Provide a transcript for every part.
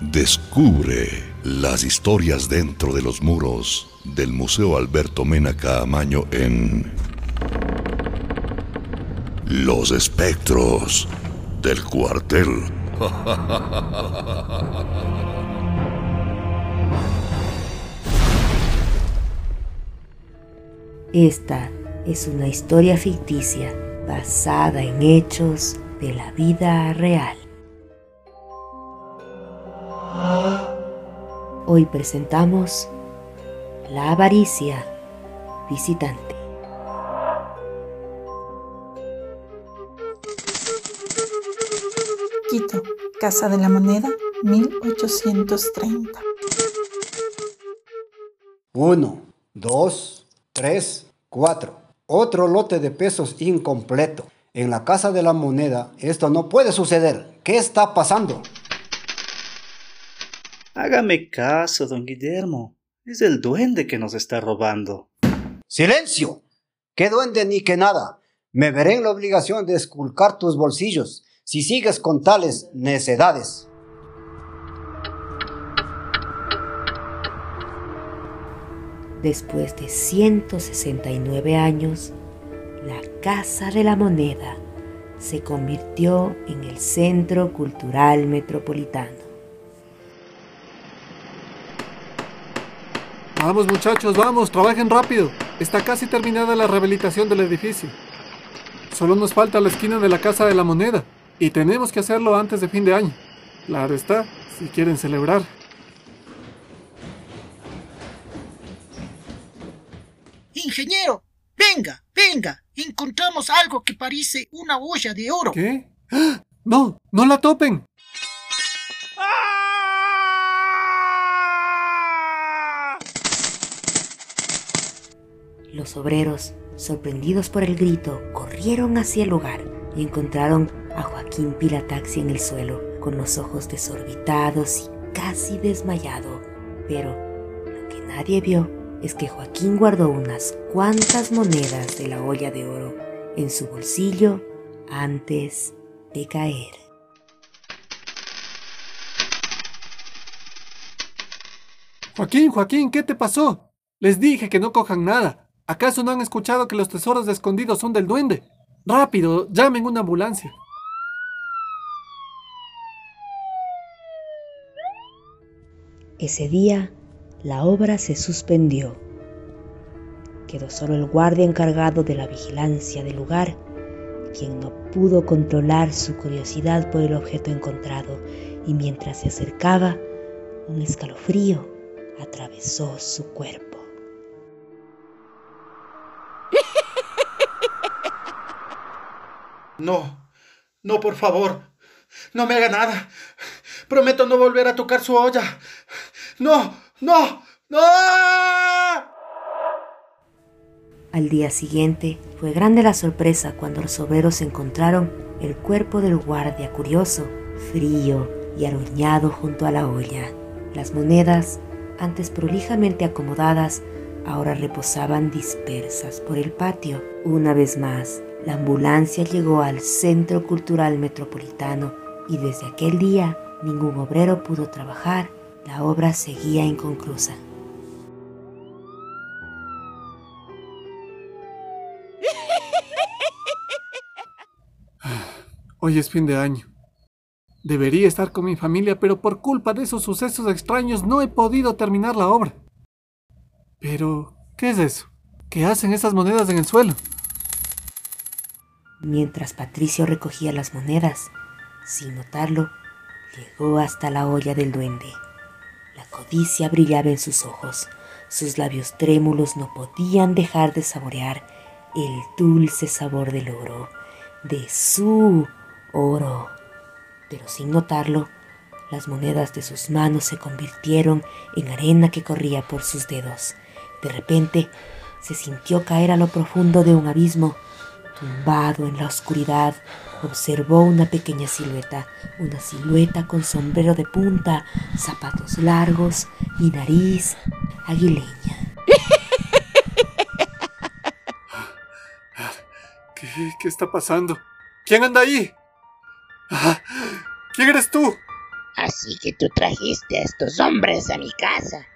Descubre las historias dentro de los muros del Museo Alberto Mena Caamaño en Los espectros del cuartel. Esta es una historia ficticia basada en hechos de la vida real. Hoy presentamos La avaricia visitante. Quito, Casa de la Moneda, 1830. Uno, dos, tres, cuatro. Otro lote de pesos incompleto. En la Casa de la Moneda esto no puede suceder. ¿Qué está pasando? Hágame caso, don Guillermo. Es el duende que nos está robando. ¡Silencio! ¿Qué duende ni que nada? Me veré en la obligación de esculcar tus bolsillos si sigues con tales necedades. Después de 169 años, la Casa de la Moneda se convirtió en el Centro Cultural Metropolitano. Vamos muchachos, vamos, trabajen rápido. Está casi terminada la rehabilitación del edificio. Solo nos falta la esquina de la Casa de la Moneda y tenemos que hacerlo antes de fin de año. Claro está, si quieren celebrar. Ingeniero, venga, venga, encontramos algo que parece una olla de oro. ¿Qué? ¡Ah! No, no la topen. Los obreros, sorprendidos por el grito, corrieron hacia el lugar y encontraron a Joaquín Pilataxi en el suelo, con los ojos desorbitados y casi desmayado. Pero lo que nadie vio es que Joaquín guardó unas cuantas monedas de la olla de oro en su bolsillo antes de caer. Joaquín, Joaquín, ¿qué te pasó? Les dije que no cojan nada. ¿Acaso no han escuchado que los tesoros escondidos son del duende? Rápido, llamen una ambulancia. Ese día, la obra se suspendió. Quedó solo el guardia encargado de la vigilancia del lugar, quien no pudo controlar su curiosidad por el objeto encontrado y mientras se acercaba, un escalofrío atravesó su cuerpo. No, no, por favor, no me haga nada. Prometo no volver a tocar su olla. No, no, no. Al día siguiente fue grande la sorpresa cuando los obreros encontraron el cuerpo del guardia curioso, frío y aruñado junto a la olla. Las monedas, antes prolijamente acomodadas, ahora reposaban dispersas por el patio. Una vez más, la ambulancia llegó al Centro Cultural Metropolitano y desde aquel día ningún obrero pudo trabajar. La obra seguía inconclusa. Hoy es fin de año. Debería estar con mi familia, pero por culpa de esos sucesos extraños no he podido terminar la obra. Pero, ¿qué es eso? ¿Qué hacen esas monedas en el suelo? Mientras Patricio recogía las monedas, sin notarlo, llegó hasta la olla del duende. La codicia brillaba en sus ojos. Sus labios trémulos no podían dejar de saborear el dulce sabor del oro, de su oro. Pero sin notarlo, las monedas de sus manos se convirtieron en arena que corría por sus dedos. De repente, se sintió caer a lo profundo de un abismo. Tumbado en la oscuridad, observó una pequeña silueta, una silueta con sombrero de punta, zapatos largos y nariz aguileña. ¿Qué, qué está pasando? ¿Quién anda ahí? Ah, ¿Quién eres tú? Así que tú trajiste a estos hombres a mi casa.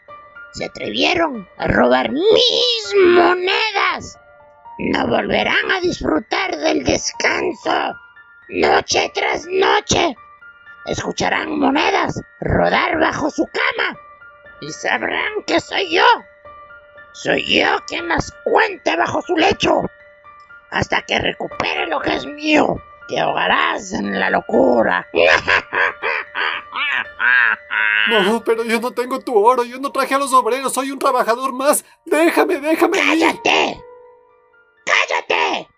Se atrevieron a robar mis monedas. No volverán a disfrutar del descanso. Noche tras noche. Escucharán monedas rodar bajo su cama. Y sabrán que soy yo. Soy yo quien las cuente bajo su lecho. Hasta que recupere lo que es mío. Te ahogarás en la locura. No, pero yo no tengo tu oro, yo no traje a los obreros, soy un trabajador más. Déjame, déjame. ¡Cállate! ¡Cállate!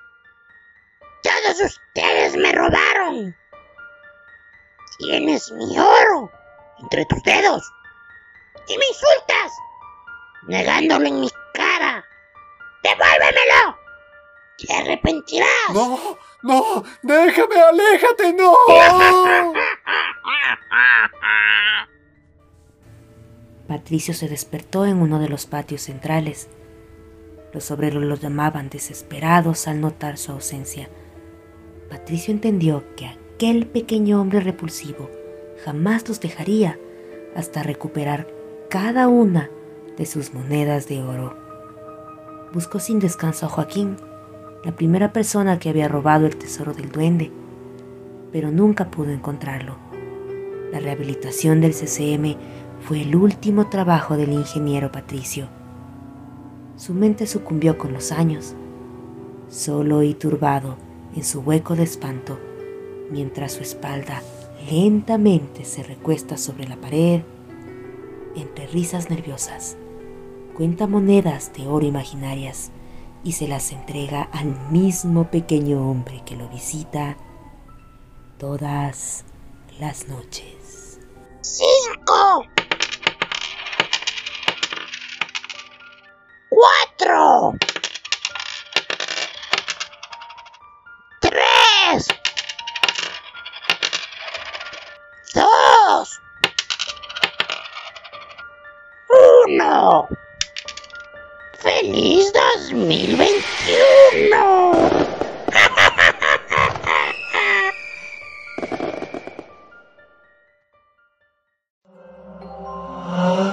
Todos ustedes me robaron. Tienes mi oro entre tus dedos. Y me insultas, negándolo en mi cara. ¡Devuélvemelo! Te arrepentirás. No, no, déjame, aléjate, no. Patricio se despertó en uno de los patios centrales. Los obreros lo llamaban desesperados al notar su ausencia. Patricio entendió que aquel pequeño hombre repulsivo jamás los dejaría hasta recuperar cada una de sus monedas de oro. Buscó sin descanso a Joaquín, la primera persona que había robado el tesoro del duende, pero nunca pudo encontrarlo. La rehabilitación del CCM fue el último trabajo del ingeniero Patricio. Su mente sucumbió con los años, solo y turbado en su hueco de espanto, mientras su espalda lentamente se recuesta sobre la pared, entre risas nerviosas, cuenta monedas de oro imaginarias y se las entrega al mismo pequeño hombre que lo visita todas las noches. ¡Cinco! ¡Feliz 2021!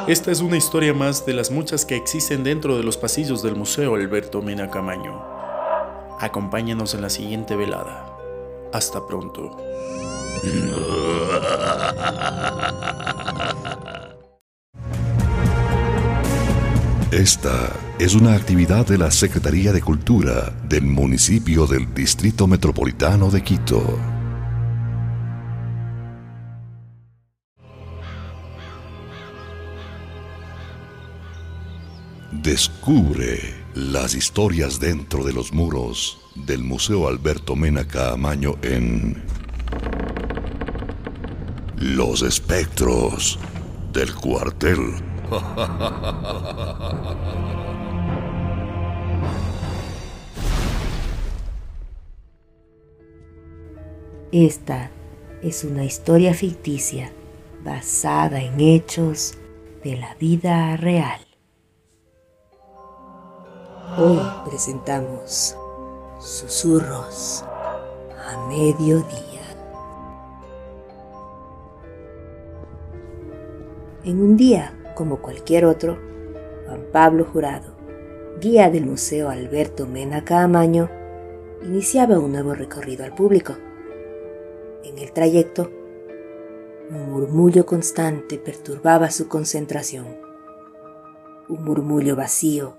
Esta es una historia más de las muchas que existen dentro de los pasillos del Museo Alberto Mena Camaño. Acompáñanos en la siguiente velada. Hasta pronto. Esta es una actividad de la Secretaría de Cultura del municipio del Distrito Metropolitano de Quito. Descubre las historias dentro de los muros del Museo Alberto Mena Caamaño en Los espectros del cuartel. Esta es una historia ficticia basada en hechos de la vida real. Hoy presentamos Susurros a mediodía. En un día como cualquier otro, Juan Pablo Jurado, guía del Museo Alberto Mena Caamaño, iniciaba un nuevo recorrido al público. En el trayecto, un murmullo constante perturbaba su concentración. Un murmullo vacío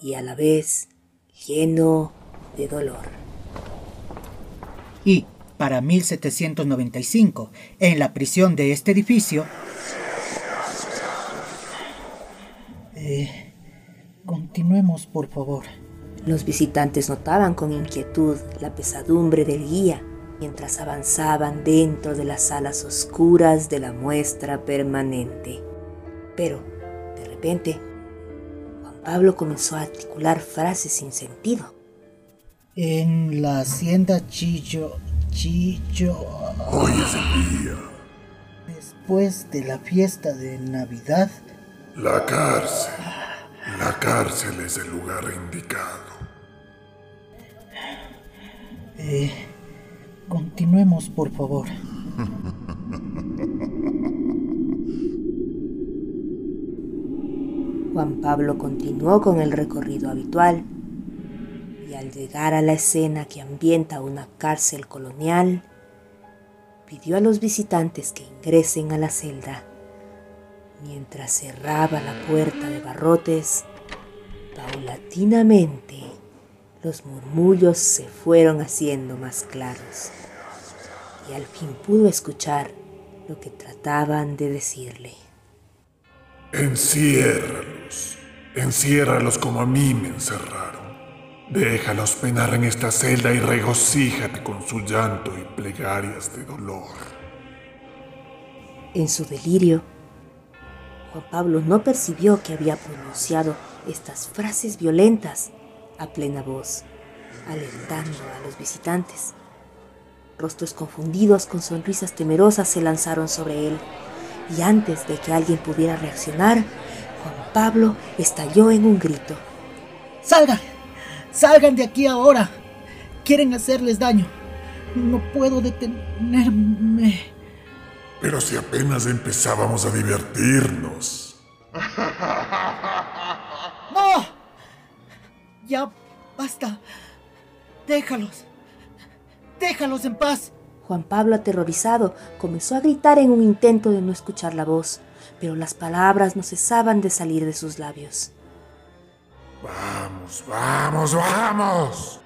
y a la vez lleno de dolor. Y, para 1795, en la prisión de este edificio, Eh, continuemos, por favor. Los visitantes notaban con inquietud la pesadumbre del guía mientras avanzaban dentro de las salas oscuras de la muestra permanente. Pero, de repente, Juan Pablo comenzó a articular frases sin sentido. En la hacienda Chillo, Chillo... Hoy es el día. Después de la fiesta de Navidad, La cárcel. La cárcel es el lugar indicado. Eh, continuemos, por favor. Juan Pablo continuó con el recorrido habitual y al llegar a la escena que ambienta una cárcel colonial, pidió a los visitantes que ingresen a la celda Mientras cerraba la puerta de barrotes, paulatinamente los murmullos se fueron haciendo más claros y al fin pudo escuchar lo que trataban de decirle. Enciérralos, enciérralos como a mí me encerraron. Déjalos penar en esta celda y regocíjate con su llanto y plegarias de dolor. En su delirio, Pablo no percibió que había pronunciado estas frases violentas a plena voz, alentando a los visitantes. Rostros confundidos con sonrisas temerosas se lanzaron sobre él y antes de que alguien pudiera reaccionar, Juan Pablo estalló en un grito. ¡Salgan! ¡Salgan de aquí ahora! Quieren hacerles daño. No puedo detenerme. Pero si apenas empezábamos a divertirnos. ¡No! Ya basta. Déjalos. Déjalos en paz. Juan Pablo, aterrorizado, comenzó a gritar en un intento de no escuchar la voz, pero las palabras no cesaban de salir de sus labios. Vamos, vamos, vamos.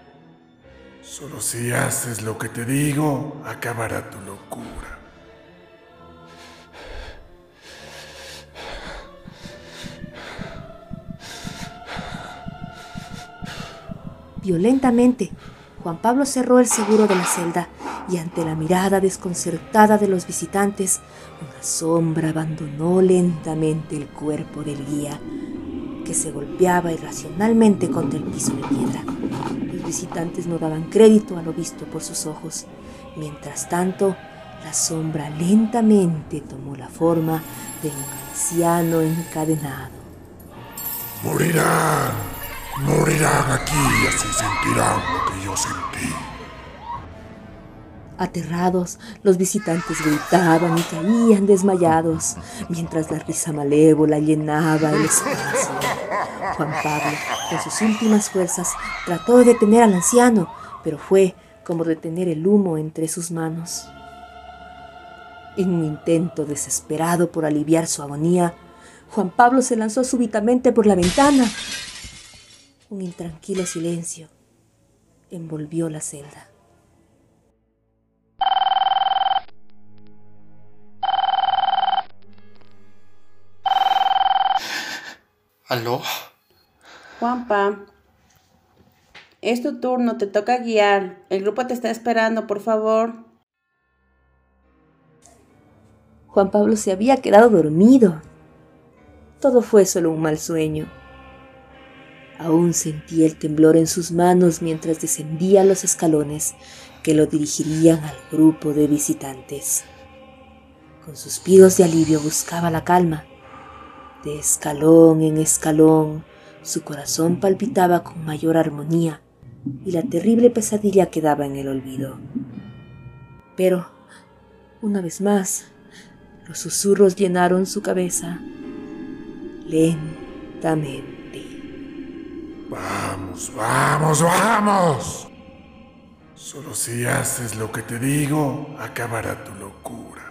Solo si haces lo que te digo, acabará tu locura. Violentamente, Juan Pablo cerró el seguro de la celda y ante la mirada desconcertada de los visitantes, una sombra abandonó lentamente el cuerpo del guía, que se golpeaba irracionalmente contra el piso de piedra. Los visitantes no daban crédito a lo visto por sus ojos. Mientras tanto, la sombra lentamente tomó la forma de un anciano encadenado. Morirán, morirán aquí y así sentirán lo que yo sentí. Aterrados, los visitantes gritaban y caían desmayados, mientras la risa malévola llenaba el espacio. Juan Pablo, con sus últimas fuerzas, trató de detener al anciano, pero fue como detener el humo entre sus manos. En un intento desesperado por aliviar su agonía, Juan Pablo se lanzó súbitamente por la ventana. Un intranquilo silencio envolvió la celda. ¿Aló? Juanpa, es tu turno, te toca guiar. El grupo te está esperando, por favor. Juan Pablo se había quedado dormido. Todo fue solo un mal sueño. Aún sentía el temblor en sus manos mientras descendía los escalones que lo dirigirían al grupo de visitantes. Con suspiros de alivio buscaba la calma. De escalón en escalón, su corazón palpitaba con mayor armonía y la terrible pesadilla quedaba en el olvido. Pero, una vez más, los susurros llenaron su cabeza lentamente. Vamos, vamos, vamos. Solo si haces lo que te digo, acabará tu locura.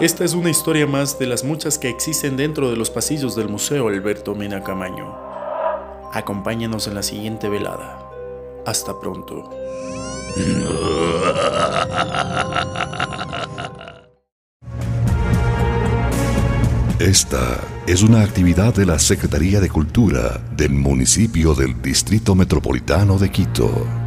Esta es una historia más de las muchas que existen dentro de los pasillos del Museo Alberto Mena Camaño. Acompáñanos en la siguiente velada. Hasta pronto. Esta es una actividad de la Secretaría de Cultura del municipio del Distrito Metropolitano de Quito.